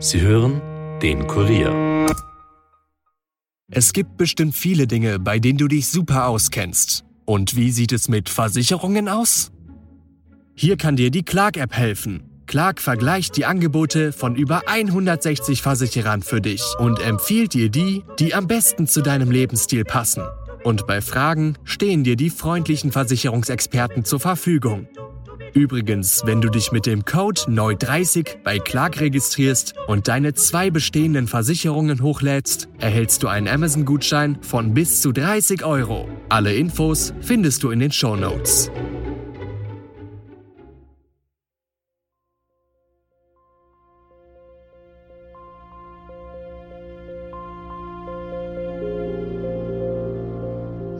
Sie hören den Kurier. Es gibt bestimmt viele Dinge, bei denen du dich super auskennst. Und wie sieht es mit Versicherungen aus? Hier kann dir die Clark-App helfen. Clark vergleicht die Angebote von über 160 Versicherern für dich und empfiehlt dir die, die am besten zu deinem Lebensstil passen. Und bei Fragen stehen dir die freundlichen Versicherungsexperten zur Verfügung. Übrigens, wenn du dich mit dem Code NEU30 bei Clark registrierst und deine zwei bestehenden Versicherungen hochlädst, erhältst du einen Amazon-Gutschein von bis zu 30 Euro. Alle Infos findest du in den Show Notes.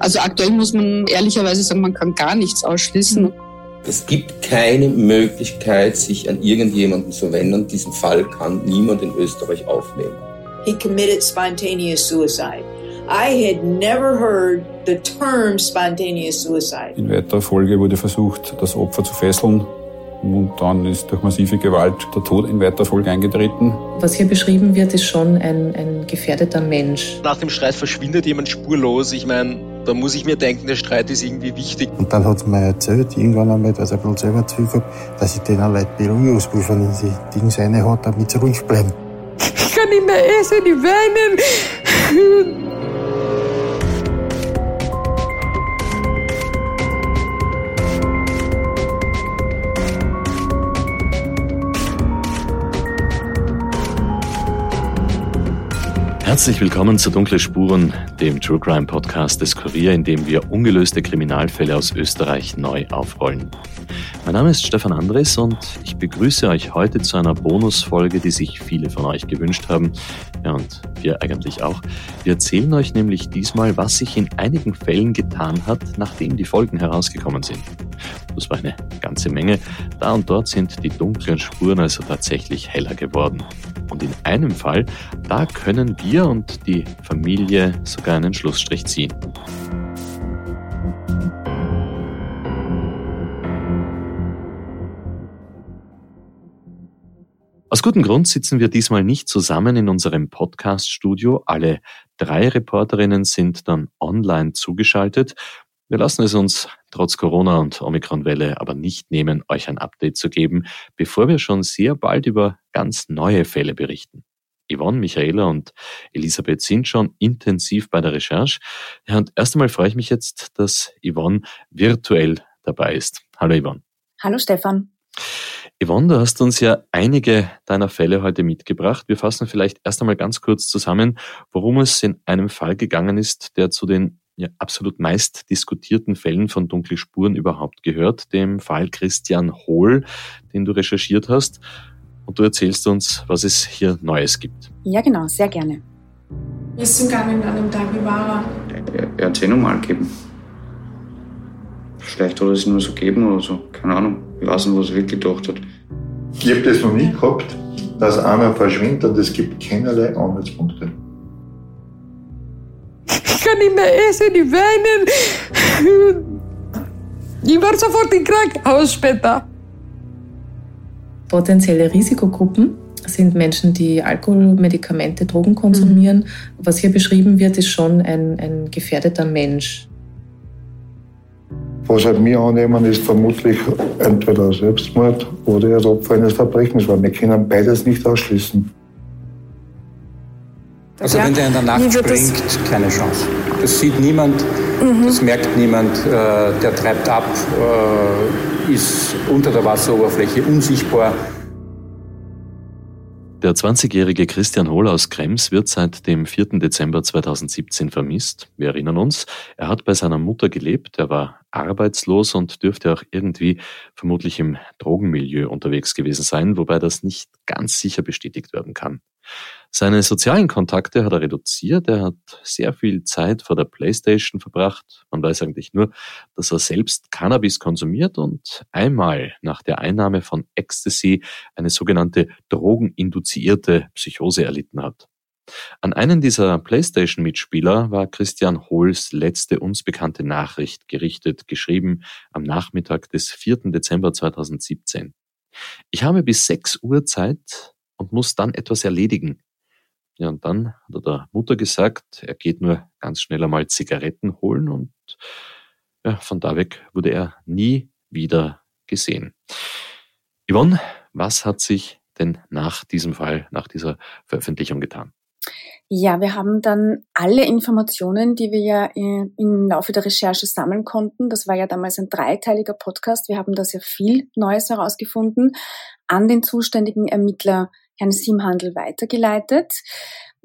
Also aktuell muss man ehrlicherweise sagen, man kann gar nichts ausschließen. Es gibt keine Möglichkeit, sich an irgendjemanden zu wenden. Diesen Fall kann niemand in Österreich aufnehmen. He committed spontaneous suicide. I had never heard the term spontaneous suicide. In weiterer Folge wurde versucht, das Opfer zu fesseln. Und dann ist durch massive Gewalt der Tod in weiterer Folge eingetreten. Was hier beschrieben wird, ist schon ein, ein gefährdeter Mensch. Nach dem Streit verschwindet jemand spurlos. Ich meine, da muss ich mir denken, der Streit ist irgendwie wichtig. Und dann hat sie mir erzählt, irgendwann einmal, dass er bloß selber zu viel dass ich denen Leute Beruhigungspulver in die Dinge rein hat, damit sie ruhig bleiben. Ich kann nicht mehr essen, ich weinen. Herzlich willkommen zu Dunkle Spuren, dem True Crime Podcast des Kurier, in dem wir ungelöste Kriminalfälle aus Österreich neu aufrollen. Mein Name ist Stefan Andres und ich begrüße euch heute zu einer Bonusfolge, die sich viele von euch gewünscht haben. Ja, und wir eigentlich auch. Wir erzählen euch nämlich diesmal, was sich in einigen Fällen getan hat, nachdem die Folgen herausgekommen sind. Das war eine ganze Menge. Da und dort sind die dunklen Spuren also tatsächlich heller geworden. Und in einem Fall, da können wir und die Familie sogar einen Schlussstrich ziehen. Aus gutem Grund sitzen wir diesmal nicht zusammen in unserem Podcast-Studio. Alle drei Reporterinnen sind dann online zugeschaltet. Wir lassen es uns trotz Corona und Omikron-Welle aber nicht nehmen, euch ein Update zu geben, bevor wir schon sehr bald über ganz neue Fälle berichten. Yvonne, Michaela und Elisabeth sind schon intensiv bei der Recherche. Ja, und erst einmal freue ich mich jetzt, dass Yvonne virtuell dabei ist. Hallo Yvonne. Hallo Stefan. Yvonne, du hast uns ja einige deiner Fälle heute mitgebracht. Wir fassen vielleicht erst einmal ganz kurz zusammen, worum es in einem Fall gegangen ist, der zu den ja, absolut meist diskutierten Fällen von dunkle Spuren überhaupt gehört, dem Fall Christian Hohl, den du recherchiert hast. Und du erzählst uns, was es hier Neues gibt. Ja, genau, sehr gerne. Wie ist es gegangen an dem Tag? Wie war er? Er, hat es eh normal gegeben. Vielleicht hat er es nur so gegeben oder so. Keine Ahnung. Ich weiß nicht, was er wirklich gedacht hat. Ich habe das noch nie gehabt, dass einer verschwindet und es gibt keinerlei Anhaltspunkte. Ich kann nicht mehr essen, ich weinen. Ich war sofort im Krankenhaus später. Potenzielle Risikogruppen sind Menschen, die Alkohol, Medikamente, Drogen konsumieren. Mhm. Was hier beschrieben wird, ist schon ein, ein gefährdeter Mensch. Was halt wir annehmen, ist vermutlich entweder Selbstmord oder das Opfer eines Verbrechens, weil wir können beides nicht ausschließen. Also ja, wenn der in der Nacht springt, keine Chance. Das sieht niemand, mhm. das merkt niemand, äh, der treibt ab, äh, ist unter der Wasseroberfläche unsichtbar. Der 20-jährige Christian Hohl aus Krems wird seit dem 4. Dezember 2017 vermisst. Wir erinnern uns, er hat bei seiner Mutter gelebt, er war arbeitslos und dürfte auch irgendwie vermutlich im Drogenmilieu unterwegs gewesen sein, wobei das nicht ganz sicher bestätigt werden kann. Seine sozialen Kontakte hat er reduziert. Er hat sehr viel Zeit vor der Playstation verbracht. Man weiß eigentlich nur, dass er selbst Cannabis konsumiert und einmal nach der Einnahme von Ecstasy eine sogenannte drogeninduzierte Psychose erlitten hat. An einen dieser PlayStation-Mitspieler war Christian Hohls letzte uns bekannte Nachricht gerichtet, geschrieben am Nachmittag des 4. Dezember 2017. Ich habe bis 6 Uhr Zeit, und muss dann etwas erledigen. Ja, und dann hat er der Mutter gesagt, er geht nur ganz schnell einmal Zigaretten holen und ja, von da weg wurde er nie wieder gesehen. Yvonne, was hat sich denn nach diesem Fall, nach dieser Veröffentlichung getan? Ja, wir haben dann alle Informationen, die wir ja im Laufe der Recherche sammeln konnten, das war ja damals ein dreiteiliger Podcast, wir haben da sehr viel Neues herausgefunden, an den zuständigen Ermittler Herrn Simhandel weitergeleitet.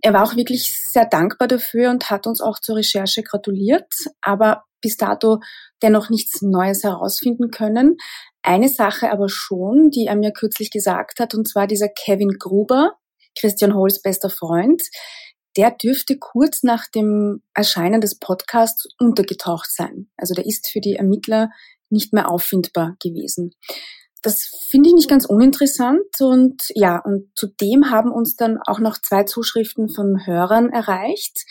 Er war auch wirklich sehr dankbar dafür und hat uns auch zur Recherche gratuliert, aber bis dato dennoch nichts Neues herausfinden können. Eine Sache aber schon, die er mir kürzlich gesagt hat, und zwar dieser Kevin Gruber, Christian Holz bester Freund, der dürfte kurz nach dem Erscheinen des Podcasts untergetaucht sein. Also der ist für die Ermittler nicht mehr auffindbar gewesen. Das finde ich nicht ganz uninteressant und ja, und zudem haben uns dann auch noch zwei Zuschriften von Hörern erreicht.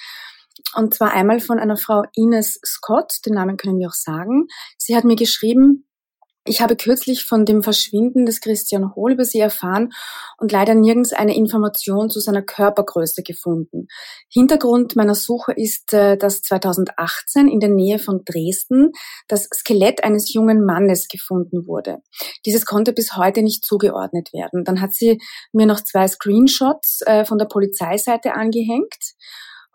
Und zwar einmal von einer Frau Ines Scott, den Namen können wir auch sagen. Sie hat mir geschrieben, ich habe kürzlich von dem Verschwinden des Christian Hohl über sie erfahren und leider nirgends eine Information zu seiner Körpergröße gefunden. Hintergrund meiner Suche ist, äh, dass 2018 in der Nähe von Dresden das Skelett eines jungen Mannes gefunden wurde. Dieses konnte bis heute nicht zugeordnet werden. Dann hat sie mir noch zwei Screenshots äh, von der Polizeiseite angehängt.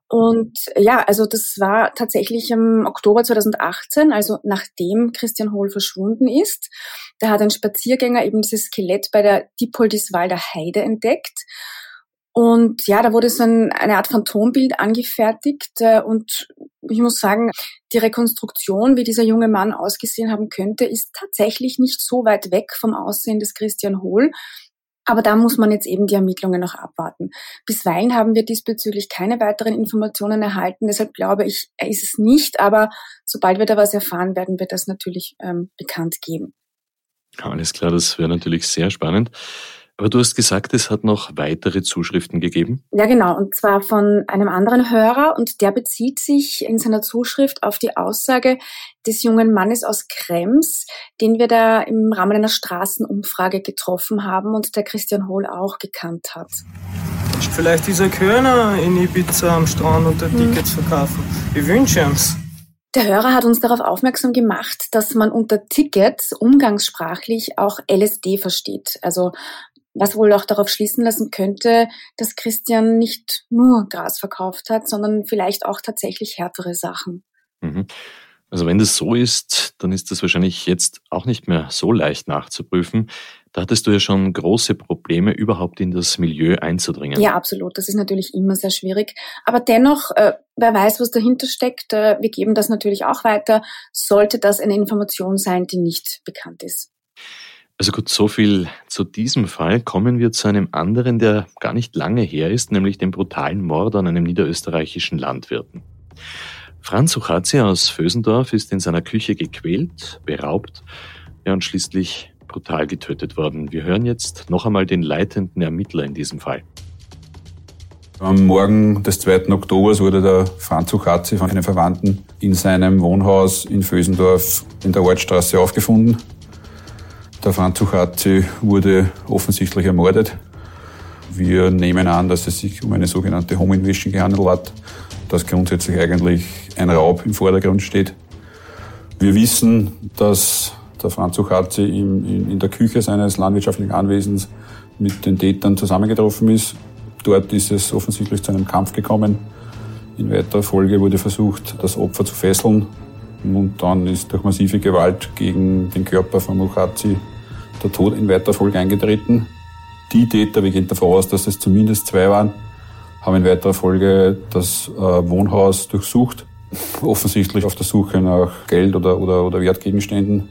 Und ja, also das war tatsächlich im Oktober 2018, also nachdem Christian Hohl verschwunden ist. Da hat ein Spaziergänger eben dieses Skelett bei der Dippoldiswalder Heide entdeckt. Und ja, da wurde so ein, eine Art Phantombild angefertigt. Äh, und ich muss sagen, die Rekonstruktion, wie dieser junge Mann ausgesehen haben könnte, ist tatsächlich nicht so weit weg vom Aussehen des Christian Hohl. Aber da muss man jetzt eben die Ermittlungen noch abwarten. Bisweilen haben wir diesbezüglich keine weiteren Informationen erhalten. Deshalb glaube ich, er ist es nicht. Aber sobald wir da was erfahren, werden wir das natürlich ähm, bekannt geben. Alles klar, das wäre natürlich sehr spannend. Aber du hast gesagt, es hat noch weitere Zuschriften gegeben? Ja, genau. Und zwar von einem anderen Hörer. Und der bezieht sich in seiner Zuschrift auf die Aussage des jungen Mannes aus Krems, den wir da im Rahmen einer Straßenumfrage getroffen haben und der Christian Hohl auch gekannt hat. Vielleicht dieser Körner in Ibiza am Strand und der hm. Tickets verkaufen. Ich wünsche ihm's. Der Hörer hat uns darauf aufmerksam gemacht, dass man unter Tickets umgangssprachlich auch LSD versteht, also was wohl auch darauf schließen lassen könnte, dass Christian nicht nur Gras verkauft hat, sondern vielleicht auch tatsächlich härtere Sachen. Mhm. Also wenn das so ist, dann ist das wahrscheinlich jetzt auch nicht mehr so leicht nachzuprüfen. Da hattest du ja schon große Probleme, überhaupt in das Milieu einzudringen. Ja, absolut. Das ist natürlich immer sehr schwierig. Aber dennoch, äh, wer weiß, was dahinter steckt, äh, wir geben das natürlich auch weiter, sollte das eine Information sein, die nicht bekannt ist. Also gut, so viel zu diesem Fall. Kommen wir zu einem anderen, der gar nicht lange her ist, nämlich dem brutalen Mord an einem niederösterreichischen Landwirten. Franz Uchazia aus Vösendorf ist in seiner Küche gequält, beraubt ja, und schließlich brutal getötet worden. Wir hören jetzt noch einmal den leitenden Ermittler in diesem Fall. Am Morgen des 2. Oktobers wurde der Franz Uchazzi von einem Verwandten in seinem Wohnhaus in Vösendorf in der Ortstraße aufgefunden. Der Franz Suchatzi wurde offensichtlich ermordet. Wir nehmen an, dass es sich um eine sogenannte Home Invasion gehandelt hat, dass grundsätzlich eigentlich ein Raub im Vordergrund steht. Wir wissen, dass der Franz Suchatzi in, der Küche seines landwirtschaftlichen Anwesens mit den Tätern zusammengetroffen ist. Dort ist es offensichtlich zu einem Kampf gekommen. In weiterer Folge wurde versucht, das Opfer zu fesseln. Und dann ist durch massive Gewalt gegen den Körper von Muchazi der Tod in weiter Folge eingetreten. Die Täter, wir gehen davon aus, dass es zumindest zwei waren, haben in weiterer Folge das äh, Wohnhaus durchsucht, offensichtlich auf der Suche nach Geld oder, oder, oder Wertgegenständen.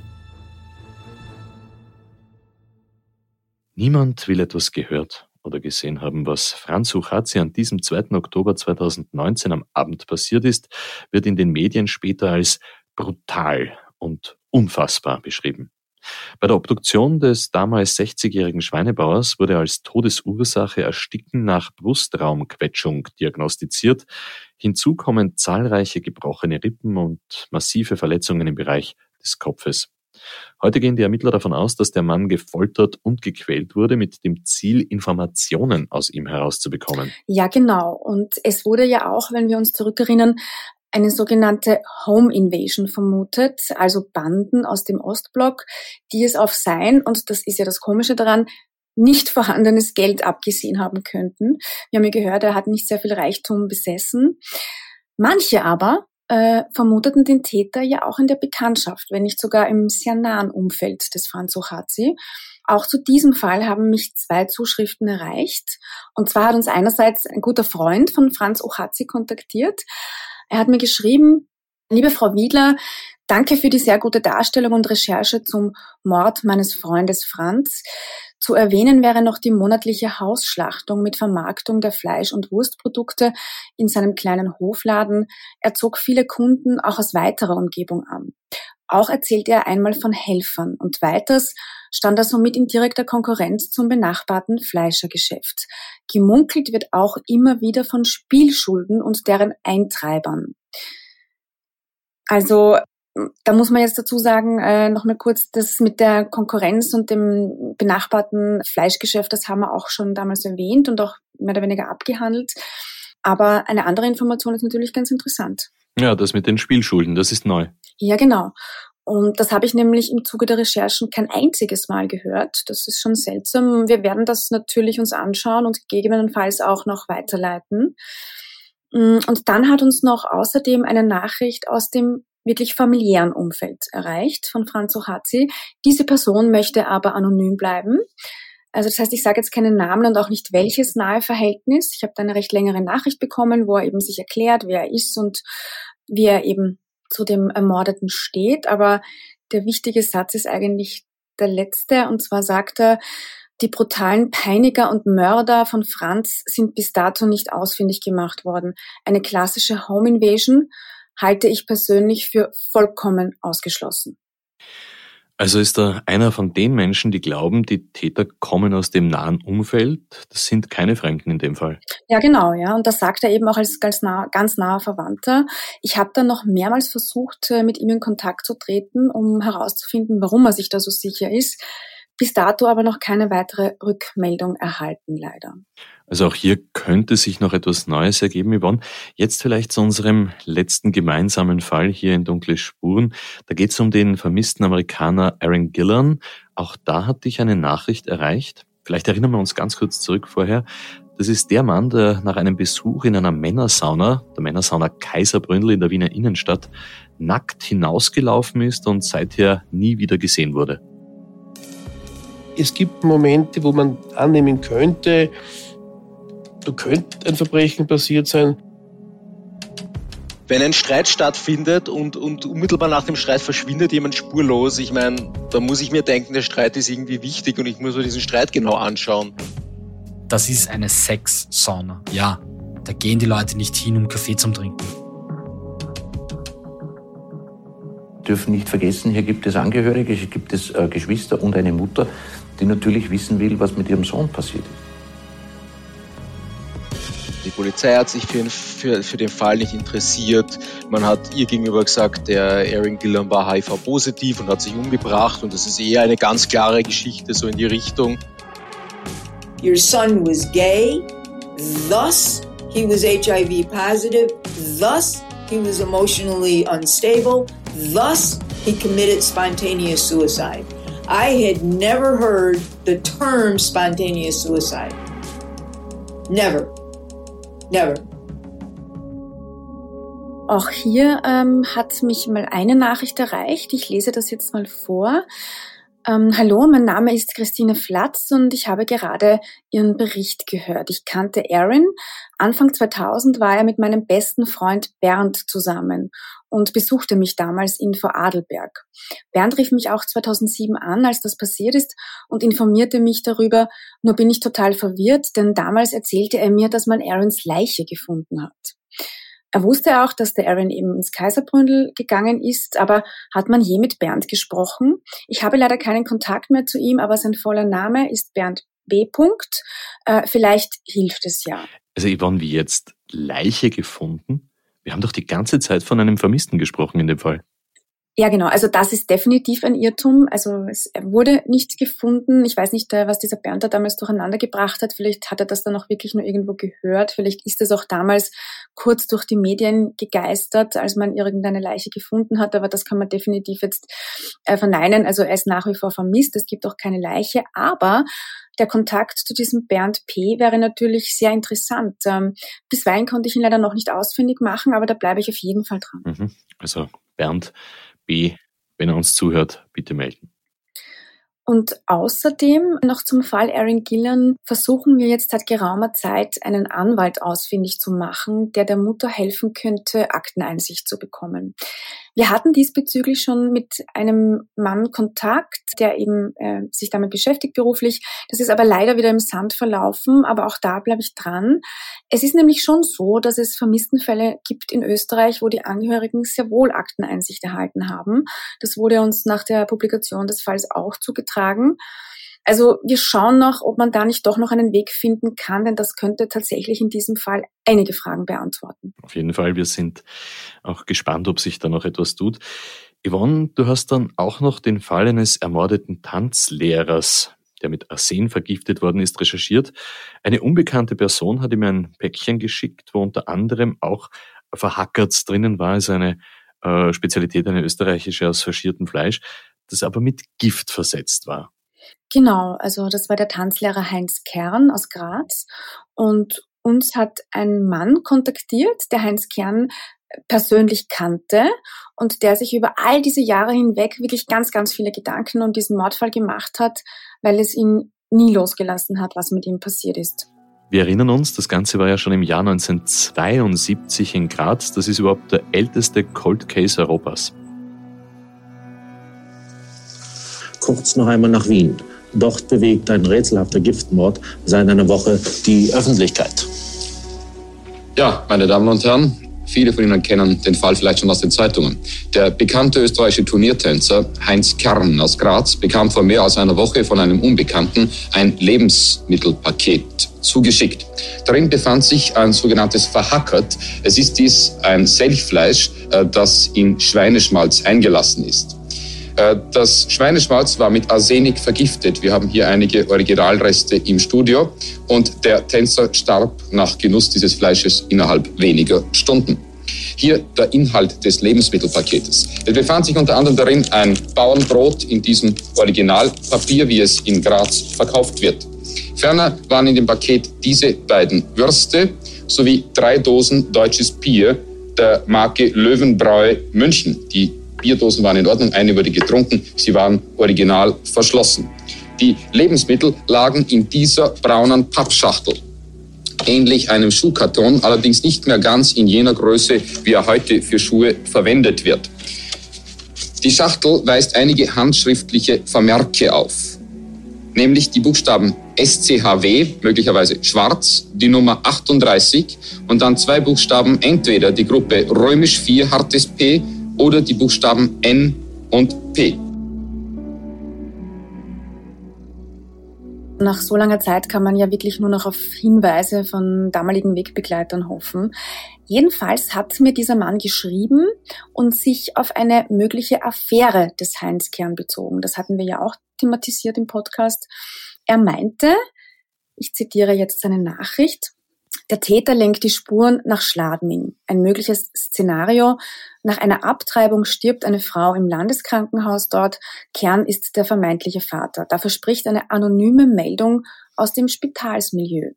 Niemand will etwas gehört oder gesehen haben, was Franz Suchatzi an diesem 2. Oktober 2019 am Abend passiert ist, wird in den Medien später als brutal und unfassbar beschrieben. Bei der Obduktion des damals 60-jährigen Schweinebauers wurde als Todesursache Ersticken nach Brustraumquetschung diagnostiziert. Hinzu kommen zahlreiche gebrochene Rippen und massive Verletzungen im Bereich des Kopfes. Heute gehen die Ermittler davon aus, dass der Mann gefoltert und gequält wurde, mit dem Ziel, Informationen aus ihm herauszubekommen. Ja, genau. Und es wurde ja auch, wenn wir uns zurückerinnern, eine sogenannte Home Invasion vermutet, also Banden aus dem Ostblock, die es auf sein, und das ist ja das Komische daran, nicht vorhandenes Geld abgesehen haben könnten. Wir haben ja gehört, er hat nicht sehr viel Reichtum besessen. Manche aber äh, vermuteten den Täter ja auch in der Bekanntschaft, wenn nicht sogar im sehr nahen Umfeld des Franz Ochazi. Auch zu diesem Fall haben mich zwei Zuschriften erreicht. Und zwar hat uns einerseits ein guter Freund von Franz Ochazi kontaktiert. Er hat mir geschrieben, liebe Frau Wiedler, danke für die sehr gute Darstellung und Recherche zum Mord meines Freundes Franz. Zu erwähnen wäre noch die monatliche Hausschlachtung mit Vermarktung der Fleisch- und Wurstprodukte in seinem kleinen Hofladen. Er zog viele Kunden auch aus weiterer Umgebung an. Auch erzählte er einmal von Helfern und weiters stand er somit in direkter Konkurrenz zum benachbarten Fleischergeschäft. Gemunkelt wird auch immer wieder von Spielschulden und deren Eintreibern. Also da muss man jetzt dazu sagen, äh, nochmal kurz, das mit der Konkurrenz und dem benachbarten Fleischgeschäft, das haben wir auch schon damals erwähnt und auch mehr oder weniger abgehandelt. Aber eine andere Information ist natürlich ganz interessant. Ja, das mit den Spielschulden, das ist neu. Ja, genau. Und das habe ich nämlich im Zuge der Recherchen kein einziges Mal gehört. Das ist schon seltsam. Wir werden das natürlich uns anschauen und gegebenenfalls auch noch weiterleiten. Mm, und dann hat uns noch außerdem eine Nachricht aus dem wirklich familiären Umfeld erreicht von Franz Ohazi. Diese Person möchte aber anonym bleiben. Also das heißt, ich sage jetzt keinen Namen und auch nicht welches nahe Verhältnis. Ich habe da eine recht längere Nachricht bekommen, wo er eben sich erklärt, wer er ist und wie er eben zu dem Ermordeten steht. Aber der wichtige Satz ist eigentlich der letzte. Und zwar sagt er, die brutalen Peiniger und Mörder von Franz sind bis dato nicht ausfindig gemacht worden. Eine klassische Home Invasion halte ich persönlich für vollkommen ausgeschlossen. Also ist er einer von den Menschen, die glauben, die Täter kommen aus dem nahen Umfeld. Das sind keine Fremden in dem Fall. Ja, genau, ja. Und das sagt er eben auch als ganz, nah, ganz naher Verwandter. Ich habe dann noch mehrmals versucht, äh, mit ihm in Kontakt zu treten, um herauszufinden, warum er sich da so sicher ist. Bis dato aber noch keine weitere Rückmeldung erhalten, leider. Also auch hier könnte sich noch etwas Neues ergeben, Yvonne. Jetzt vielleicht zu unserem letzten gemeinsamen Fall hier in Dunkle Spuren. Da geht es um den vermissten Amerikaner Aaron Gillan. Auch da hat dich eine Nachricht erreicht. Vielleicht erinnern wir uns ganz kurz zurück vorher. Das ist der Mann, der nach einem Besuch in einer Männersauna, der Männersauna Kaiserbründel in der Wiener Innenstadt, nackt hinausgelaufen ist und seither nie wieder gesehen wurde. Es gibt Momente, wo man annehmen könnte, da könnte ein Verbrechen passiert sein. Wenn ein Streit stattfindet und, und unmittelbar nach dem Streit verschwindet jemand spurlos, ich meine, da muss ich mir denken, der Streit ist irgendwie wichtig und ich muss mir diesen Streit genau anschauen. Das ist eine Sex-Sauna. Ja, da gehen die Leute nicht hin, um Kaffee zum Trinken. dürfen nicht vergessen, hier gibt es Angehörige, hier gibt es äh, Geschwister und eine Mutter, die natürlich wissen will, was mit ihrem Sohn passiert ist. Die Polizei hat sich für, für, für den Fall nicht interessiert. Man hat ihr gegenüber gesagt, der Aaron Gillan war HIV-positiv und hat sich umgebracht. Und das ist eher eine ganz klare Geschichte, so in die Richtung. Your son was gay, thus he was HIV positive, thus he was emotionally unstable, thus he committed spontaneous suicide. I had never heard the term spontaneous suicide. Never. Never. Auch hier ähm, hat mich mal eine Nachricht erreicht. Ich lese das jetzt mal vor. Ähm, hallo, mein Name ist Christine Flatz und ich habe gerade Ihren Bericht gehört. Ich kannte Aaron. Anfang 2000 war er mit meinem besten Freund Bernd zusammen und besuchte mich damals in Vorarlberg. Bernd rief mich auch 2007 an, als das passiert ist, und informierte mich darüber. Nur bin ich total verwirrt, denn damals erzählte er mir, dass man Aarons Leiche gefunden hat. Er wusste auch, dass der Aaron eben ins Kaiserbründel gegangen ist, aber hat man je mit Bernd gesprochen? Ich habe leider keinen Kontakt mehr zu ihm, aber sein voller Name ist Bernd B. -Punkt. Äh, vielleicht hilft es ja. Also Yvonne, wie jetzt Leiche gefunden? Wir haben doch die ganze Zeit von einem Vermissten gesprochen in dem Fall. Ja, genau. Also das ist definitiv ein Irrtum. Also es wurde nichts gefunden. Ich weiß nicht, äh, was dieser Bernd da damals durcheinander gebracht hat. Vielleicht hat er das dann auch wirklich nur irgendwo gehört. Vielleicht ist es auch damals kurz durch die Medien gegeistert, als man irgendeine Leiche gefunden hat. Aber das kann man definitiv jetzt äh, verneinen. Also er ist nach wie vor vermisst. Es gibt auch keine Leiche. Aber der Kontakt zu diesem Bernd P. wäre natürlich sehr interessant. Ähm, bisweilen konnte ich ihn leider noch nicht ausfindig machen, aber da bleibe ich auf jeden Fall dran. Mhm. Also Bernd B, wenn er uns zuhört, bitte melden. Und außerdem noch zum Fall Aaron Gillan versuchen wir jetzt seit geraumer Zeit einen Anwalt ausfindig zu machen, der der Mutter helfen könnte, Akteneinsicht zu bekommen. Wir hatten diesbezüglich schon mit einem Mann Kontakt, der eben äh, sich damit beschäftigt beruflich. Das ist aber leider wieder im Sand verlaufen, aber auch da bleibe ich dran. Es ist nämlich schon so, dass es Vermisstenfälle gibt in Österreich, wo die Angehörigen sehr wohl Akteneinsicht erhalten haben. Das wurde uns nach der Publikation des Falls auch zugetragen. Also wir schauen noch, ob man da nicht doch noch einen Weg finden kann, denn das könnte tatsächlich in diesem Fall einige Fragen beantworten. Auf jeden Fall, wir sind auch gespannt, ob sich da noch etwas tut. Yvonne, du hast dann auch noch den Fall eines ermordeten Tanzlehrers, der mit Arsen vergiftet worden ist, recherchiert. Eine unbekannte Person hat ihm ein Päckchen geschickt, wo unter anderem auch Verhackerts drinnen war, also eine äh, Spezialität, eine österreichische aus faschiertem Fleisch, das aber mit Gift versetzt war. Genau, also das war der Tanzlehrer Heinz Kern aus Graz und uns hat ein Mann kontaktiert, der Heinz Kern persönlich kannte und der sich über all diese Jahre hinweg wirklich ganz, ganz viele Gedanken um diesen Mordfall gemacht hat, weil es ihn nie losgelassen hat, was mit ihm passiert ist. Wir erinnern uns, das Ganze war ja schon im Jahr 1972 in Graz. Das ist überhaupt der älteste Cold Case Europas. Kurz noch einmal nach Wien. Dort bewegt ein rätselhafter Giftmord seit einer Woche die Öffentlichkeit. Ja, meine Damen und Herren, viele von Ihnen kennen den Fall vielleicht schon aus den Zeitungen. Der bekannte österreichische Turniertänzer Heinz Kern aus Graz bekam vor mehr als einer Woche von einem Unbekannten ein Lebensmittelpaket zugeschickt. Darin befand sich ein sogenanntes Verhackert. Es ist dies ein Selchfleisch, äh, das in Schweineschmalz eingelassen ist. Äh, das Schweineschmalz war mit Arsenik vergiftet. Wir haben hier einige Originalreste im Studio und der Tänzer starb nach Genuss dieses Fleisches innerhalb weniger Stunden. Hier der Inhalt des Lebensmittelpaketes. Es befand sich unter anderem darin ein Bauernbrot in diesem Originalpapier, wie es in Graz verkauft wird. Ferner waren in dem Paket diese beiden Würste sowie drei Dosen deutsches Bier der Marke Löwenbräu München, die Bierdosen waren in Ordnung, eine wurde getrunken, sie waren original verschlossen. Die Lebensmittel lagen in dieser braunen Pappschachtel. Ähnlich einem Schuhkarton, allerdings nicht mehr ganz in jener Größe, wie er heute für Schuhe verwendet wird. Die Schachtel weist einige handschriftliche Vermerke auf, nämlich die Buchstaben SCHW, möglicherweise schwarz, die Nummer 38 und dann zwei Buchstaben, entweder die Gruppe römisch 4 hartes P oder die Buchstaben N und P. Nach so langer Zeit kann man ja wirklich nur noch auf Hinweise von damaligen Wegbegleitern hoffen. Jedenfalls hat mir dieser Mann geschrieben und sich auf eine mögliche Affäre des Heinz Kern bezogen. Das hatten wir ja auch thematisiert im Podcast. Er meinte, ich zitiere jetzt seine Nachricht, der Täter lenkt die Spuren nach Schladming. Ein mögliches Szenario. Nach einer Abtreibung stirbt eine Frau im Landeskrankenhaus dort. Kern ist der vermeintliche Vater. Da verspricht eine anonyme Meldung aus dem Spitalsmilieu.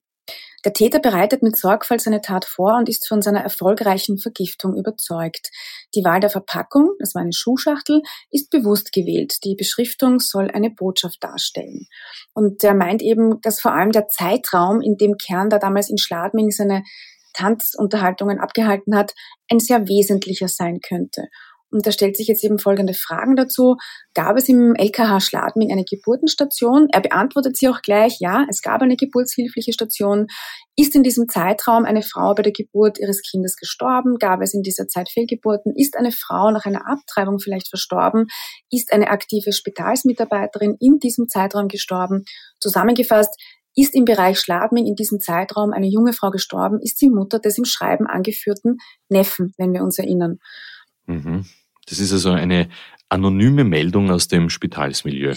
Der Täter bereitet mit Sorgfalt seine Tat vor und ist von seiner erfolgreichen Vergiftung überzeugt. Die Wahl der Verpackung, das war eine Schuhschachtel, ist bewusst gewählt. Die Beschriftung soll eine Botschaft darstellen. Und er meint eben, dass vor allem der Zeitraum, in dem Kern da damals in Schladming seine Tanzunterhaltungen abgehalten hat, ein sehr wesentlicher sein könnte. Und da stellt sich jetzt eben folgende Fragen dazu. Gab es im LKH Schladming eine Geburtenstation? Er beantwortet sie auch gleich, ja, es gab eine geburtshilfliche Station. Ist in diesem Zeitraum eine Frau bei der Geburt ihres Kindes gestorben? Gab es in dieser Zeit Fehlgeburten? Ist eine Frau nach einer Abtreibung vielleicht verstorben? Ist eine aktive Spitalsmitarbeiterin in diesem Zeitraum gestorben? Zusammengefasst, ist im Bereich Schladming in diesem Zeitraum eine junge Frau gestorben? Ist sie Mutter des im Schreiben angeführten Neffen, wenn wir uns erinnern? Mhm. Das ist also eine anonyme Meldung aus dem Spitalsmilieu.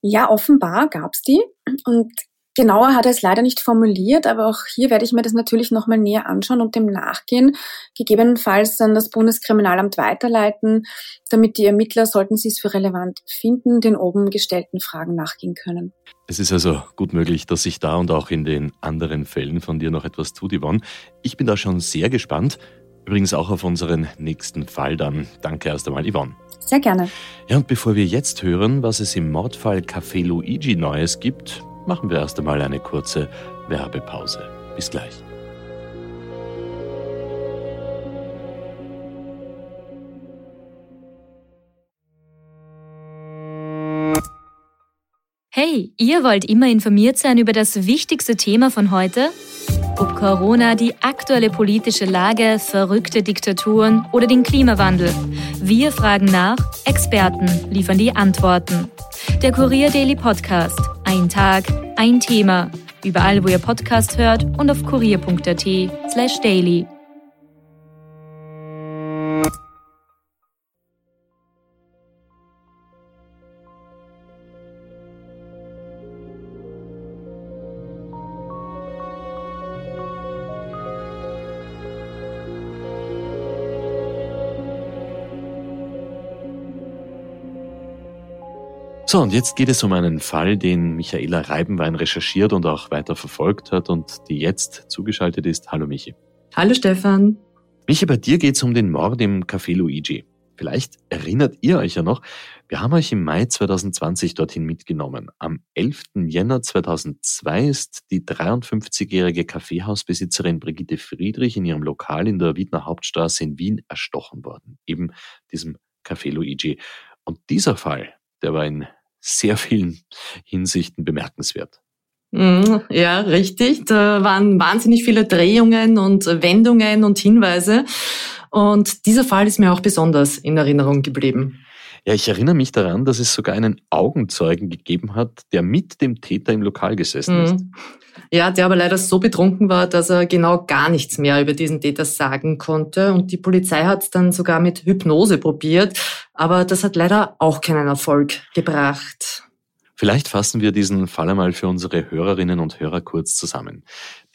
Ja, offenbar gab's die. Und Genauer hat er es leider nicht formuliert, aber auch hier werde ich mir das natürlich nochmal näher anschauen und dem nachgehen, gegebenenfalls an das Bundeskriminalamt weiterleiten, damit die Ermittler, sollten sie es für relevant finden, den oben gestellten Fragen nachgehen können. Es ist also gut möglich, dass sich da und auch in den anderen Fällen von dir noch etwas tut, Yvonne. Ich bin da schon sehr gespannt. Übrigens auch auf unseren nächsten Fall dann. Danke erst einmal, Yvonne. Sehr gerne. Ja, und bevor wir jetzt hören, was es im Mordfall Café Luigi Neues gibt, machen wir erst einmal eine kurze Werbepause. Bis gleich. Hey, ihr wollt immer informiert sein über das wichtigste Thema von heute? Ob Corona, die aktuelle politische Lage, verrückte Diktaturen oder den Klimawandel. Wir fragen nach, Experten liefern die Antworten. Der Kurier Daily Podcast. Ein Tag, ein Thema. Überall, wo ihr Podcast hört und auf kurier.at slash daily. So, und jetzt geht es um einen Fall, den Michaela Reibenwein recherchiert und auch weiter verfolgt hat und die jetzt zugeschaltet ist. Hallo Michi. Hallo Stefan. Michi, bei dir geht es um den Mord im Café Luigi. Vielleicht erinnert ihr euch ja noch, wir haben euch im Mai 2020 dorthin mitgenommen. Am 11. Jänner 2002 ist die 53-jährige Kaffeehausbesitzerin Brigitte Friedrich in ihrem Lokal in der Wiedner Hauptstraße in Wien erstochen worden. Eben diesem Café Luigi. Und dieser Fall, der war in sehr vielen Hinsichten bemerkenswert. Mhm, ja, richtig. Da waren wahnsinnig viele Drehungen und Wendungen und Hinweise. Und dieser Fall ist mir auch besonders in Erinnerung geblieben. Ja, ich erinnere mich daran, dass es sogar einen Augenzeugen gegeben hat, der mit dem Täter im Lokal gesessen ist. Mhm. Ja, der aber leider so betrunken war, dass er genau gar nichts mehr über diesen Täter sagen konnte. Und die Polizei hat es dann sogar mit Hypnose probiert. Aber das hat leider auch keinen Erfolg gebracht. Vielleicht fassen wir diesen Fall einmal für unsere Hörerinnen und Hörer kurz zusammen.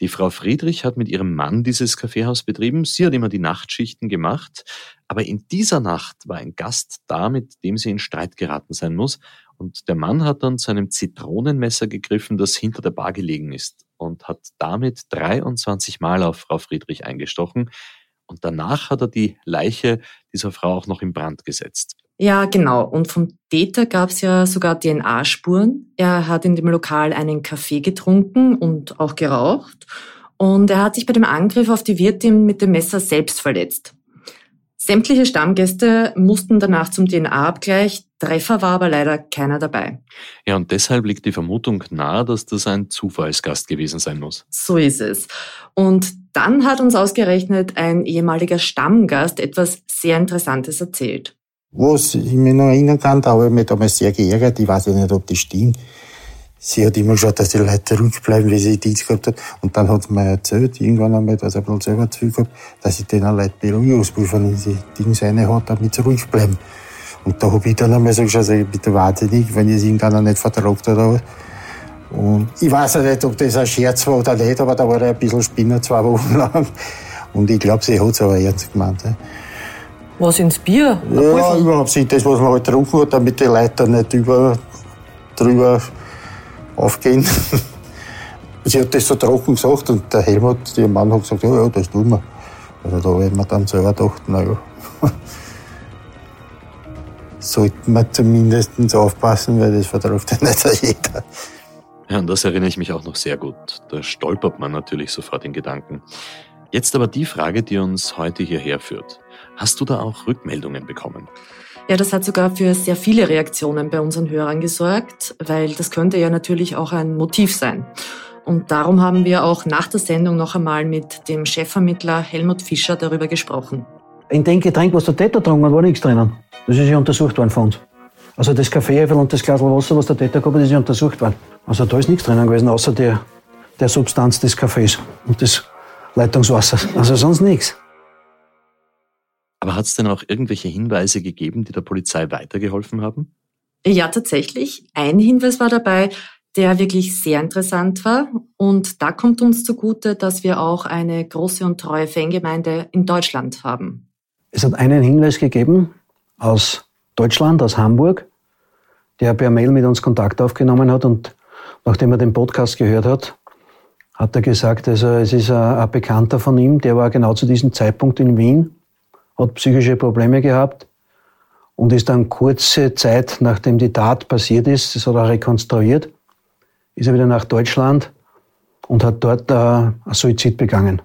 Die Frau Friedrich hat mit ihrem Mann dieses Kaffeehaus betrieben. Sie hat immer die Nachtschichten gemacht. Aber in dieser Nacht war ein Gast da, mit dem sie in Streit geraten sein muss. Und der Mann hat dann zu einem Zitronenmesser gegriffen, das hinter der Bar gelegen ist und hat damit 23 Mal auf Frau Friedrich eingestochen. Und danach hat er die Leiche dieser Frau auch noch in Brand gesetzt. Ja, genau. Und vom Täter gab es ja sogar DNA-Spuren. Er hat in dem Lokal einen Kaffee getrunken und auch geraucht. Und er hat sich bei dem Angriff auf die Wirtin mit dem Messer selbst verletzt. Sämtliche Stammgäste mussten danach zum DNA-Abgleich. Treffer war aber leider keiner dabei. Ja, und deshalb liegt die Vermutung nahe, dass das ein Zufallsgast gewesen sein muss. So ist es. Und dann hat uns ausgerechnet ein ehemaliger Stammgast etwas sehr Interessantes erzählt. Was ich mich noch erinnern kann, da habe ich mich damals sehr geärgert. Ich weiß ja nicht, ob das stimmt. Sie hat immer geschaut, dass die Leute zurückbleiben, wie sie Dienst gehabt hat. Und dann hat sie mir erzählt, irgendwann einmal, dass er bloß selber zu viel gehabt, dass ich denen Leute Beruhigungspulver in die Dings rein hat, damit sie ruhig bleiben. Und da habe ich dann einmal so geschaut, ich bitte wahnsinnig, wenn es irgendeiner nicht vertragt hat. Und ich weiß ja nicht, ob das ein Scherz war oder nicht, aber da war er ein bisschen Spinner zwei Wochen lang. Und ich glaube, sie hat es aber ernst gemeint. Was ins Bier? Ja, überhaupt nicht das, was man halt getrunken hat, damit die Leute nicht über, drüber aufgehen. Sie hat das so trocken gesagt und der Helmut, ihr Mann, hat gesagt, ja, ja, das tun wir. Also da ich mir dann selber gedacht, naja, sollte man zumindest aufpassen, weil das vertraut ja nicht jeder. Ja, und das erinnere ich mich auch noch sehr gut. Da stolpert man natürlich sofort in Gedanken. Jetzt aber die Frage, die uns heute hierher führt. Hast du da auch Rückmeldungen bekommen? Ja, das hat sogar für sehr viele Reaktionen bei unseren Hörern gesorgt, weil das könnte ja natürlich auch ein Motiv sein. Und darum haben wir auch nach der Sendung noch einmal mit dem Chefvermittler Helmut Fischer darüber gesprochen. In dem Getränk, was der Täter getrunken hat, war nichts drinnen. Das ist ja untersucht worden von uns. Also das Kaffee und das Glas Wasser, was der Täter gehabt hat, ist ja untersucht worden. Also da ist nichts drinnen gewesen, außer der, der Substanz des Kaffees und des Leitungswassers. Also sonst nichts. Aber hat es denn auch irgendwelche Hinweise gegeben, die der Polizei weitergeholfen haben? Ja, tatsächlich. Ein Hinweis war dabei, der wirklich sehr interessant war. Und da kommt uns zugute, dass wir auch eine große und treue Fangemeinde in Deutschland haben. Es hat einen Hinweis gegeben aus Deutschland, aus Hamburg, der per Mail mit uns Kontakt aufgenommen hat und nachdem er den Podcast gehört hat, hat er gesagt, also es ist ein, ein Bekannter von ihm, der war genau zu diesem Zeitpunkt in Wien, hat psychische Probleme gehabt und ist dann kurze Zeit, nachdem die Tat passiert ist, das hat er rekonstruiert, ist er wieder nach Deutschland und hat dort äh, ein Suizid begangen.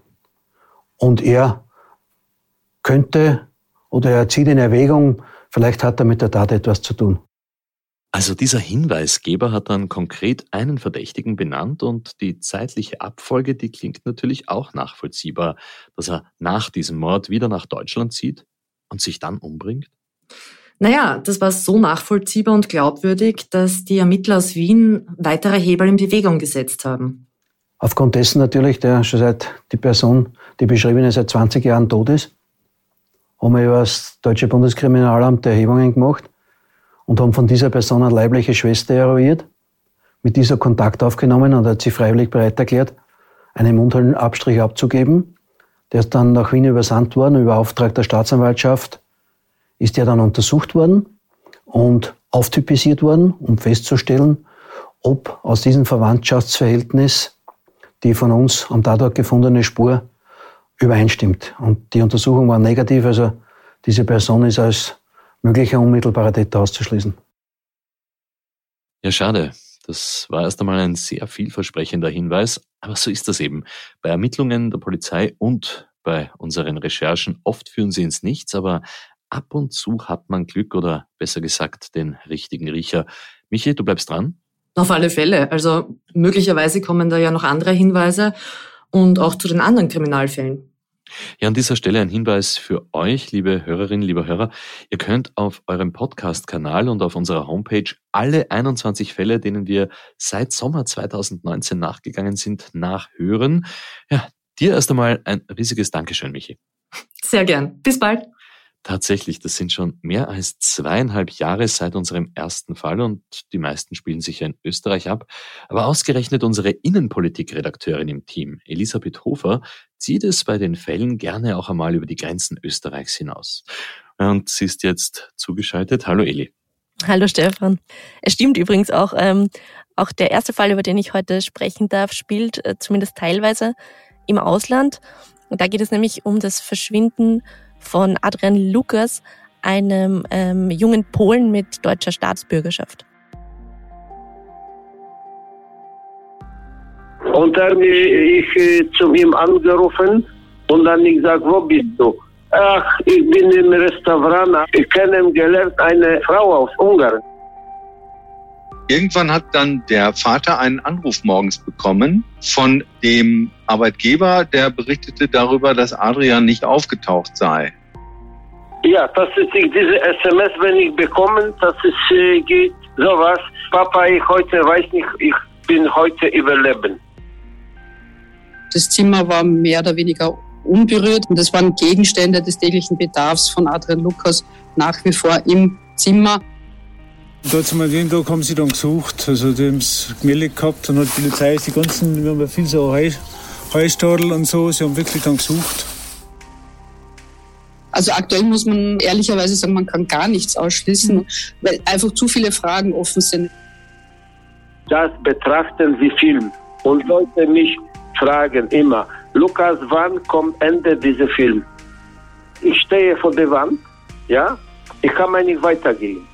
Und er könnte oder er zieht in Erwägung, vielleicht hat er mit der Tat etwas zu tun. Also dieser Hinweisgeber hat dann konkret einen Verdächtigen benannt und die zeitliche Abfolge, die klingt natürlich auch nachvollziehbar, dass er nach diesem Mord wieder nach Deutschland zieht und sich dann umbringt? Naja, das war so nachvollziehbar und glaubwürdig, dass die Ermittler aus Wien weitere Hebel in Bewegung gesetzt haben. Aufgrund dessen natürlich, der schon seit die Person, die beschriebene, seit 20 Jahren tot ist, haben wir über das deutsche Bundeskriminalamt Erhebungen gemacht und haben von dieser Person eine leibliche Schwester eruiert, mit dieser Kontakt aufgenommen und hat sie freiwillig bereit erklärt, einen Mundhöhlenabstrich abzugeben. Der ist dann nach Wien übersandt worden, über Auftrag der Staatsanwaltschaft ist der dann untersucht worden und auftypisiert worden, um festzustellen, ob aus diesem Verwandtschaftsverhältnis die von uns am Tatort gefundene Spur übereinstimmt. Und die Untersuchung war negativ, also diese Person ist als möglicher unmittelbarer Täter auszuschließen. Ja, schade. Das war erst einmal ein sehr vielversprechender Hinweis, aber so ist das eben. Bei Ermittlungen der Polizei und bei unseren Recherchen oft führen sie ins Nichts, aber ab und zu hat man Glück oder besser gesagt den richtigen Riecher. Michi, du bleibst dran? Auf alle Fälle. Also möglicherweise kommen da ja noch andere Hinweise und auch zu den anderen Kriminalfällen. Ja, an dieser Stelle ein Hinweis für euch, liebe Hörerinnen, liebe Hörer. Ihr könnt auf eurem Podcast-Kanal und auf unserer Homepage alle 21 Fälle, denen wir seit Sommer 2019 nachgegangen sind, nachhören. Ja, dir erst einmal ein riesiges Dankeschön, Michi. Sehr gern. Bis bald. Tatsächlich, das sind schon mehr als zweieinhalb Jahre seit unserem ersten Fall und die meisten spielen sich ja in Österreich ab. Aber ausgerechnet unsere Innenpolitikredakteurin im Team, Elisabeth Hofer, zieht es bei den Fällen gerne auch einmal über die Grenzen Österreichs hinaus. Und sie ist jetzt zugeschaltet. Hallo Eli. Hallo Stefan. Es stimmt übrigens auch, ähm, auch der erste Fall, über den ich heute sprechen darf, spielt äh, zumindest teilweise im Ausland. Und da geht es nämlich um das Verschwinden von Adrian Lukas, einem ähm, jungen Polen mit deutscher Staatsbürgerschaft. Und dann ich äh, zu ihm angerufen und dann ich sag, wo bist du? Ach, ich bin im Restaurant. Ich kennengelernt eine Frau aus Ungarn. Irgendwann hat dann der Vater einen Anruf morgens bekommen von dem Arbeitgeber, der berichtete darüber, dass Adrian nicht aufgetaucht sei. Ja, das ist diese SMS, wenn ich bekomme, dass es äh, geht, sowas. Papa, ich heute weiß nicht, ich bin heute überleben. Das Zimmer war mehr oder weniger unberührt und es waren Gegenstände des täglichen Bedarfs von Adrian Lukas nach wie vor im Zimmer. Da zum den Tag haben sie dann gesucht, also die haben es gemeldet gehabt und hat die Polizei die ganzen, wir haben ja viel so Heu, Heustadel und so, sie haben wirklich dann gesucht. Also aktuell muss man ehrlicherweise sagen, man kann gar nichts ausschließen, weil einfach zu viele Fragen offen sind. Das betrachten wie Film. Und Leute mich fragen immer, Lukas, wann kommt Ende dieser Film? Ich stehe vor der Wand, ja, ich kann mal nicht weitergehen.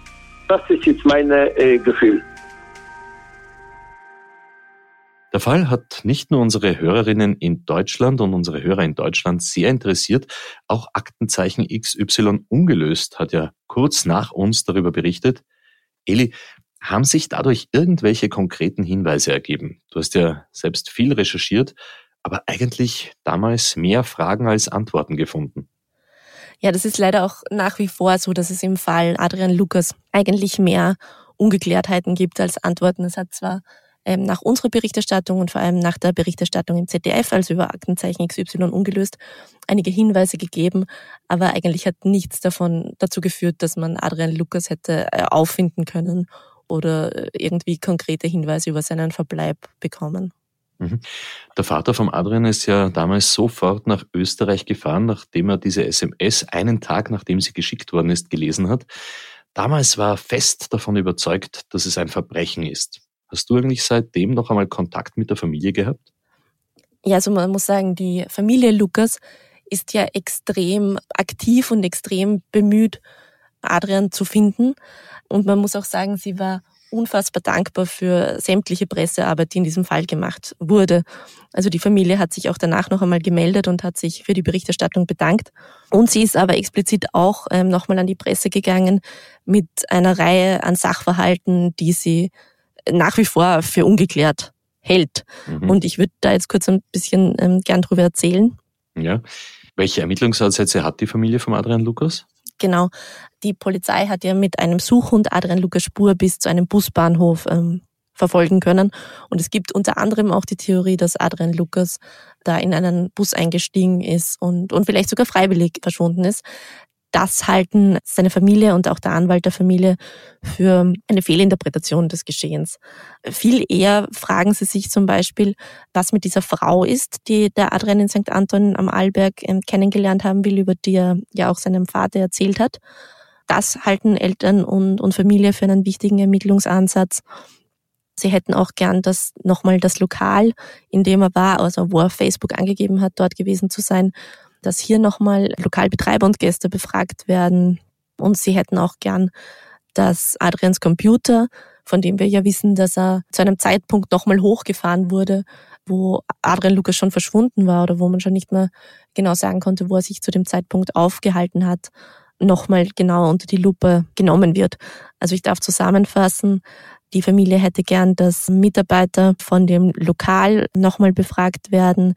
Das ist jetzt mein äh, Gefühl. Der Fall hat nicht nur unsere Hörerinnen in Deutschland und unsere Hörer in Deutschland sehr interessiert, auch Aktenzeichen XY ungelöst hat ja kurz nach uns darüber berichtet. Eli, haben sich dadurch irgendwelche konkreten Hinweise ergeben? Du hast ja selbst viel recherchiert, aber eigentlich damals mehr Fragen als Antworten gefunden. Ja, das ist leider auch nach wie vor so, dass es im Fall Adrian Lukas eigentlich mehr Ungeklärtheiten gibt als Antworten. Es hat zwar ähm, nach unserer Berichterstattung und vor allem nach der Berichterstattung im ZDF, also über Aktenzeichen XY ungelöst, einige Hinweise gegeben, aber eigentlich hat nichts davon dazu geführt, dass man Adrian Lukas hätte äh, auffinden können oder äh, irgendwie konkrete Hinweise über seinen Verbleib bekommen. Mhm. Der Vater vom Adrian ist ja damals sofort nach Österreich gefahren, nachdem er diese SMS einen Tag nachdem sie geschickt worden ist, gelesen hat. Damals war er fest davon überzeugt, dass es ein Verbrechen ist. Hast du eigentlich seitdem noch einmal Kontakt mit der Familie gehabt? Ja, also man muss sagen, die Familie Lukas ist ja extrem aktiv und extrem bemüht, Adrian zu finden. Und man muss auch sagen, sie war unfassbar dankbar für sämtliche Pressearbeit, die in diesem Fall gemacht wurde. Also die Familie hat sich auch danach noch einmal gemeldet und hat sich für die Berichterstattung bedankt. Und sie ist aber explizit auch ähm, nochmal an die Presse gegangen mit einer Reihe an Sachverhalten, die sie nach wie vor für ungeklärt hält. Mhm. Und ich würde da jetzt kurz ein bisschen ähm, gern drüber erzählen. Ja. Welche Ermittlungsansätze hat die Familie von Adrian Lukas? Genau. Die Polizei hat ja mit einem Suchhund Adrian Lukas Spur bis zu einem Busbahnhof ähm, verfolgen können. Und es gibt unter anderem auch die Theorie, dass Adrian Lukas da in einen Bus eingestiegen ist und, und vielleicht sogar freiwillig verschwunden ist. Das halten seine Familie und auch der Anwalt der Familie für eine Fehlinterpretation des Geschehens. Viel eher fragen sie sich zum Beispiel, was mit dieser Frau ist, die der Adrian in St. Anton am Arlberg ähm, kennengelernt haben will, über die er ja auch seinem Vater erzählt hat. Das halten Eltern und, und Familie für einen wichtigen Ermittlungsansatz. Sie hätten auch gern, dass nochmal das Lokal, in dem er war, also wo er Facebook angegeben hat, dort gewesen zu sein, dass hier nochmal Lokalbetreiber und Gäste befragt werden. Und sie hätten auch gern, dass Adrians Computer, von dem wir ja wissen, dass er zu einem Zeitpunkt nochmal hochgefahren wurde, wo Adrian Lukas schon verschwunden war oder wo man schon nicht mehr genau sagen konnte, wo er sich zu dem Zeitpunkt aufgehalten hat, nochmal genau unter die Lupe genommen wird. Also ich darf zusammenfassen, die Familie hätte gern, dass Mitarbeiter von dem Lokal nochmal befragt werden,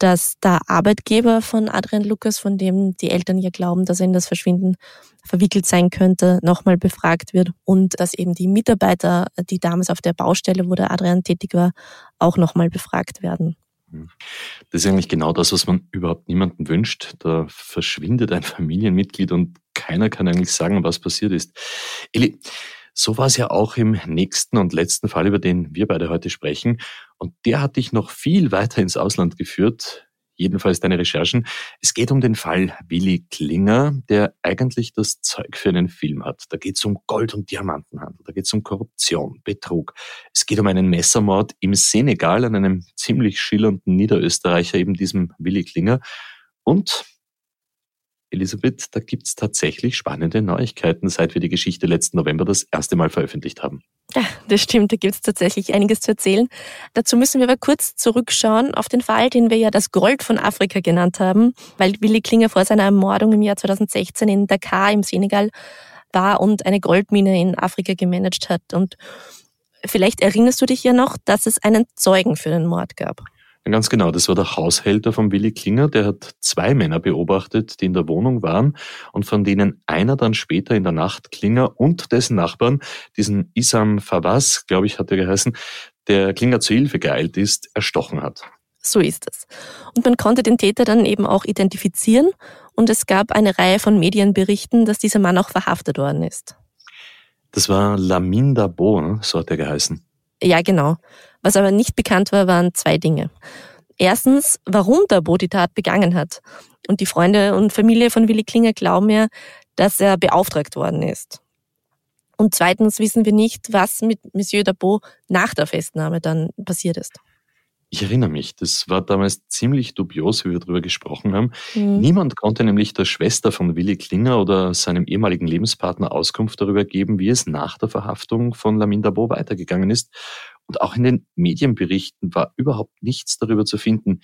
dass der Arbeitgeber von Adrian Lukas, von dem die Eltern ja glauben, dass er in das Verschwinden verwickelt sein könnte, nochmal befragt wird und dass eben die Mitarbeiter, die damals auf der Baustelle, wo der Adrian tätig war, auch nochmal befragt werden. Das ist eigentlich genau das, was man überhaupt niemandem wünscht. Da verschwindet ein Familienmitglied und keiner kann eigentlich sagen, was passiert ist. Eli, so war es ja auch im nächsten und letzten Fall, über den wir beide heute sprechen. Und der hat dich noch viel weiter ins Ausland geführt. Jedenfalls deine Recherchen. Es geht um den Fall Willi Klinger, der eigentlich das Zeug für einen Film hat. Da geht es um Gold- und Diamantenhandel, da geht es um Korruption, Betrug. Es geht um einen Messermord im Senegal an einem ziemlich schillernden Niederösterreicher, eben diesem Willi Klinger. Und Elisabeth, da gibt's tatsächlich spannende Neuigkeiten, seit wir die Geschichte letzten November das erste Mal veröffentlicht haben. Ja, das stimmt, da gibt's tatsächlich einiges zu erzählen. Dazu müssen wir aber kurz zurückschauen auf den Fall, den wir ja das Gold von Afrika genannt haben, weil Willi Klinger vor seiner Ermordung im Jahr 2016 in Dakar im Senegal war und eine Goldmine in Afrika gemanagt hat. Und vielleicht erinnerst du dich ja noch, dass es einen Zeugen für den Mord gab. Ganz genau, das war der Haushälter von Willi Klinger, der hat zwei Männer beobachtet, die in der Wohnung waren und von denen einer dann später in der Nacht Klinger und dessen Nachbarn, diesen Isam Fawaz, glaube ich, hat er geheißen, der Klinger zu Hilfe geeilt ist, erstochen hat. So ist es. Und man konnte den Täter dann eben auch identifizieren und es gab eine Reihe von Medienberichten, dass dieser Mann auch verhaftet worden ist. Das war Lamin Dabo, so hat er geheißen. Ja, genau. Was aber nicht bekannt war, waren zwei Dinge. Erstens, warum Dabo die Tat begangen hat. Und die Freunde und Familie von Willi Klinger glauben ja, dass er beauftragt worden ist. Und zweitens wissen wir nicht, was mit Monsieur Dabo nach der Festnahme dann passiert ist. Ich erinnere mich, das war damals ziemlich dubios, wie wir darüber gesprochen haben. Mhm. Niemand konnte nämlich der Schwester von Willi Klinger oder seinem ehemaligen Lebenspartner Auskunft darüber geben, wie es nach der Verhaftung von Lamin Dabo weitergegangen ist. Und auch in den Medienberichten war überhaupt nichts darüber zu finden.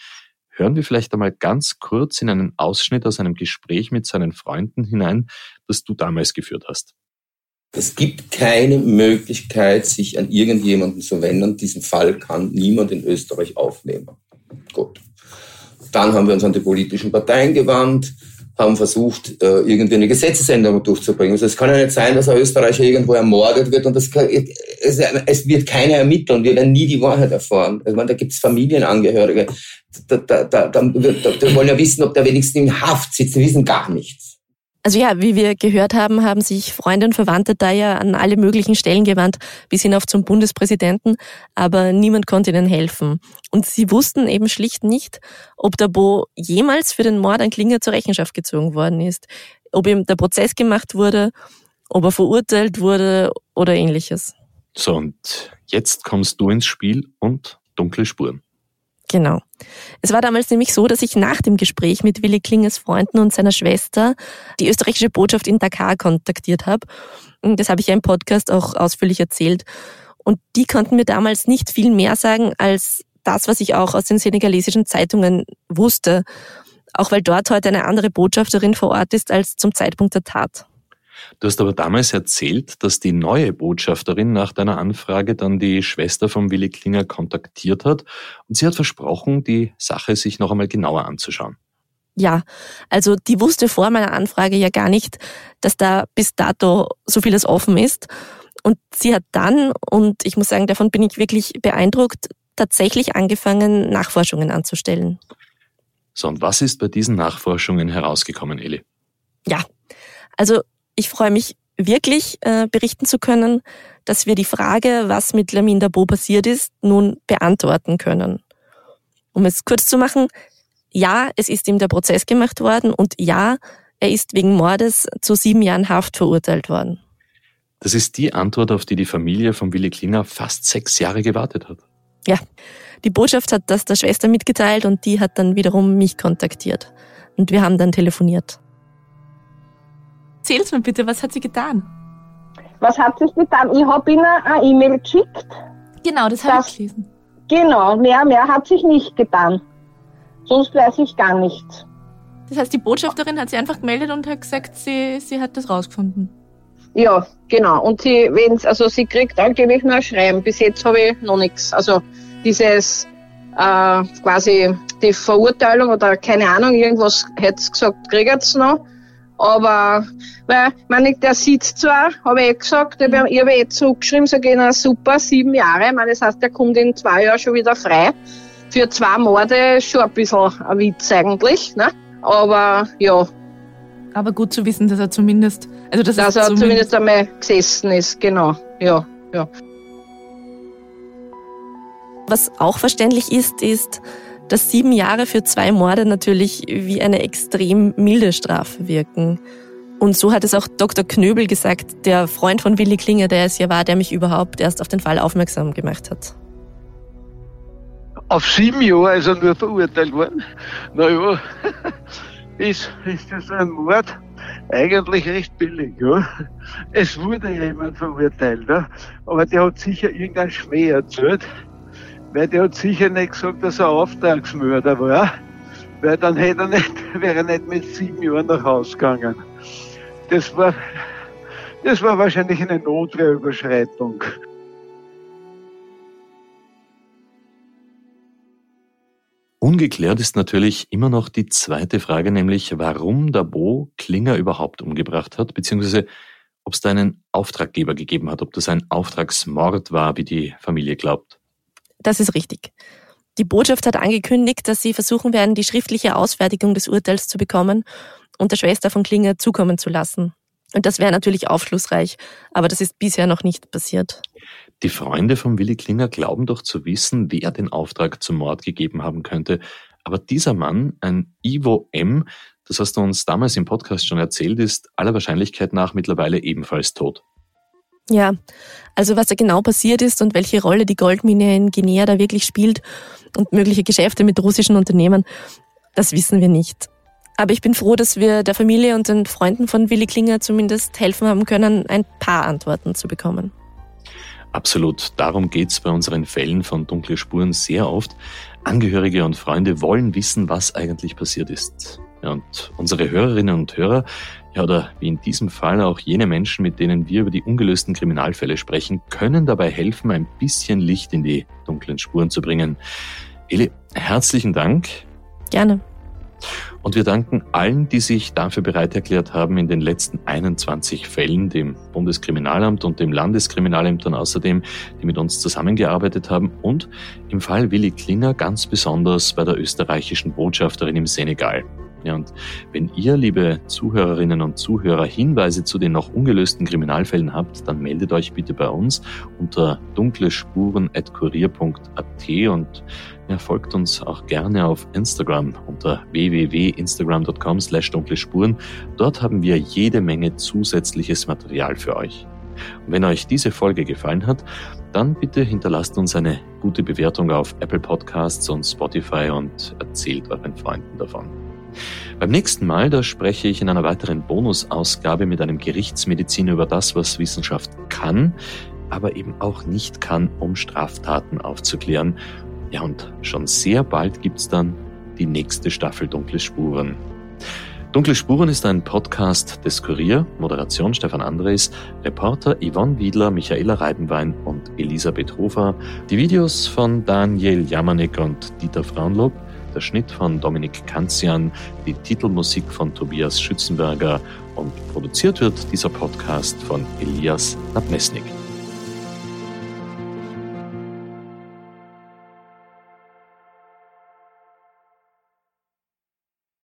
Hören wir vielleicht einmal ganz kurz in einen Ausschnitt aus einem Gespräch mit seinen Freunden hinein, das du damals geführt hast. Es gibt keine Möglichkeit, sich an irgendjemanden zu wenden. Diesen Fall kann niemand in Österreich aufnehmen. Gut. Dann haben wir uns an die politischen Parteien gewandt. haben versucht, äh, irgendwie eine Gesetzesänderung durchzubringen. Also es kann ja nicht sein, dass ein Österreicher irgendwo ermordet wird und das kann, es, es, wird keiner ermitteln. Wir werden nie die Wahrheit erfahren. Also, da gibt es Familienangehörige. Da, da, da, da, da wollen ja wissen, ob der wenigstens in Haft sitzt. Wir wissen gar nichts. Also ja, wie wir gehört haben, haben sich Freunde und Verwandte da ja an alle möglichen Stellen gewandt, bis hinauf zum Bundespräsidenten, aber niemand konnte ihnen helfen. Und sie wussten eben schlicht nicht, ob der Bo jemals für den Mord an Klinger zur Rechenschaft gezogen worden ist, ob ihm der Prozess gemacht wurde, ob er verurteilt wurde oder ähnliches. So, und jetzt kommst du ins Spiel und dunkle Spuren. Genau. Es war damals nämlich so, dass ich nach dem Gespräch mit Willi Klingers Freunden und seiner Schwester die österreichische Botschaft in Dakar kontaktiert habe. Das habe ich ja im Podcast auch ausführlich erzählt. Und die konnten mir damals nicht viel mehr sagen als das, was ich auch aus den senegalesischen Zeitungen wusste. Auch weil dort heute eine andere Botschafterin vor Ort ist als zum Zeitpunkt der Tat. Du hast aber damals erzählt, dass die neue Botschafterin nach deiner Anfrage dann die Schwester von Willi Klinger kontaktiert hat und sie hat versprochen, die Sache sich noch einmal genauer anzuschauen. Ja, also die wusste vor meiner Anfrage ja gar nicht, dass da bis dato so vieles offen ist. Und sie hat dann, und ich muss sagen, davon bin ich wirklich beeindruckt, tatsächlich angefangen, Nachforschungen anzustellen. So, und was ist bei diesen Nachforschungen herausgekommen, Eli? Ja, also ich freue mich wirklich äh, berichten zu können, dass wir die Frage, was mit Lamin Dabo passiert ist, nun beantworten können. Um es kurz zu machen, ja, es ist ihm der Prozess gemacht worden und ja, er ist wegen Mordes zu sieben Jahren Haft verurteilt worden. Das ist die Antwort, auf die die Familie von Willi Klinger fast sechs Jahre gewartet hat. Ja, die Botschaft hat das der Schwester mitgeteilt und die hat dann wiederum mich kontaktiert. Und wir haben dann telefoniert. Erzähl's mir bitte, was hat sie getan? Was hat sie getan? Ich habe ihnen eine E-Mail geschickt. Genau, das habe ich gelesen. Genau, mehr, mehr hat sich nicht getan. Sonst weiß ich gar nichts. Das heißt, die Botschafterin hat sie einfach gemeldet und hat gesagt, sie, sie hat das rausgefunden. Ja, genau. Und sie, wenn's, also sie kriegt angeblich nur ein Schreiben. Bis jetzt habe ich noch nichts. Also dieses äh, quasi die Verurteilung oder keine Ahnung, irgendwas hätte sie gesagt, kriegt sie noch. Aber, weil, meine, der sitzt zwar, habe ich eh gesagt, ich habe eh zurückgeschrieben, sage ich, na super, sieben Jahre. Ich meine, das heißt, der kommt in zwei Jahren schon wieder frei. Für zwei Morde schon ein bisschen ein Witz eigentlich, ne? Aber, ja. Aber gut zu wissen, dass er zumindest, also dass, dass er zumindest, zumindest einmal gesessen ist, genau, ja, ja. Was auch verständlich ist, ist, dass sieben Jahre für zwei Morde natürlich wie eine extrem milde Strafe wirken. Und so hat es auch Dr. Knöbel gesagt, der Freund von Willi Klinger, der es ja war, der mich überhaupt erst auf den Fall aufmerksam gemacht hat. Auf sieben Jahre ist er nur verurteilt worden. Naja, ist, ist das ein Mord? Eigentlich recht billig, ja. Es wurde jemand verurteilt, ja. aber der hat sicher irgendein Schmäh erzählt weil der hat sicher nicht gesagt, dass er Auftragsmörder war, weil dann hätte er nicht, wäre er nicht mit sieben Jahren nach Hause gegangen. Das war, das war wahrscheinlich eine Notwehrüberschreitung. Ungeklärt ist natürlich immer noch die zweite Frage, nämlich warum der Bo Klinger überhaupt umgebracht hat, beziehungsweise ob es da einen Auftraggeber gegeben hat, ob das ein Auftragsmord war, wie die Familie glaubt. Das ist richtig. Die Botschaft hat angekündigt, dass sie versuchen werden, die schriftliche Ausfertigung des Urteils zu bekommen und der Schwester von Klinger zukommen zu lassen. Und das wäre natürlich aufschlussreich, aber das ist bisher noch nicht passiert. Die Freunde von Willi Klinger glauben doch zu wissen, wer den Auftrag zum Mord gegeben haben könnte. Aber dieser Mann, ein Ivo M., das hast du uns damals im Podcast schon erzählt, ist aller Wahrscheinlichkeit nach mittlerweile ebenfalls tot. Ja, also was da genau passiert ist und welche Rolle die Goldmine in Guinea da wirklich spielt und mögliche Geschäfte mit russischen Unternehmen, das wissen wir nicht. Aber ich bin froh, dass wir der Familie und den Freunden von Willi Klinger zumindest helfen haben können, ein paar Antworten zu bekommen. Absolut. Darum geht's bei unseren Fällen von dunkle Spuren sehr oft. Angehörige und Freunde wollen wissen, was eigentlich passiert ist. Und unsere Hörerinnen und Hörer, ja, oder wie in diesem Fall auch jene Menschen, mit denen wir über die ungelösten Kriminalfälle sprechen, können dabei helfen, ein bisschen Licht in die dunklen Spuren zu bringen. Eli, herzlichen Dank. Gerne. Und wir danken allen, die sich dafür bereit erklärt haben, in den letzten 21 Fällen, dem Bundeskriminalamt und dem Landeskriminalämtern außerdem, die mit uns zusammengearbeitet haben und im Fall Willi Klinger ganz besonders bei der österreichischen Botschafterin im Senegal. Ja, und wenn ihr, liebe Zuhörerinnen und Zuhörer, Hinweise zu den noch ungelösten Kriminalfällen habt, dann meldet euch bitte bei uns unter dunklespuren.kurier.at und ja, folgt uns auch gerne auf Instagram unter www.instagram.com slash dunklespuren. Dort haben wir jede Menge zusätzliches Material für euch. Und wenn euch diese Folge gefallen hat, dann bitte hinterlasst uns eine gute Bewertung auf Apple Podcasts und Spotify und erzählt euren Freunden davon. Beim nächsten Mal, da spreche ich in einer weiteren Bonusausgabe mit einem Gerichtsmediziner über das, was Wissenschaft kann, aber eben auch nicht kann, um Straftaten aufzuklären. Ja, und schon sehr bald gibt's dann die nächste Staffel Dunkle Spuren. Dunkle Spuren ist ein Podcast des Kurier, Moderation Stefan Andres, Reporter Yvonne Wiedler, Michaela Reibenwein und Elisabeth Hofer, die Videos von Daniel Jamanek und Dieter Frauenlob, der Schnitt von Dominik Kanzian, die Titelmusik von Tobias Schützenberger und produziert wird dieser Podcast von Elias Nabmesnik.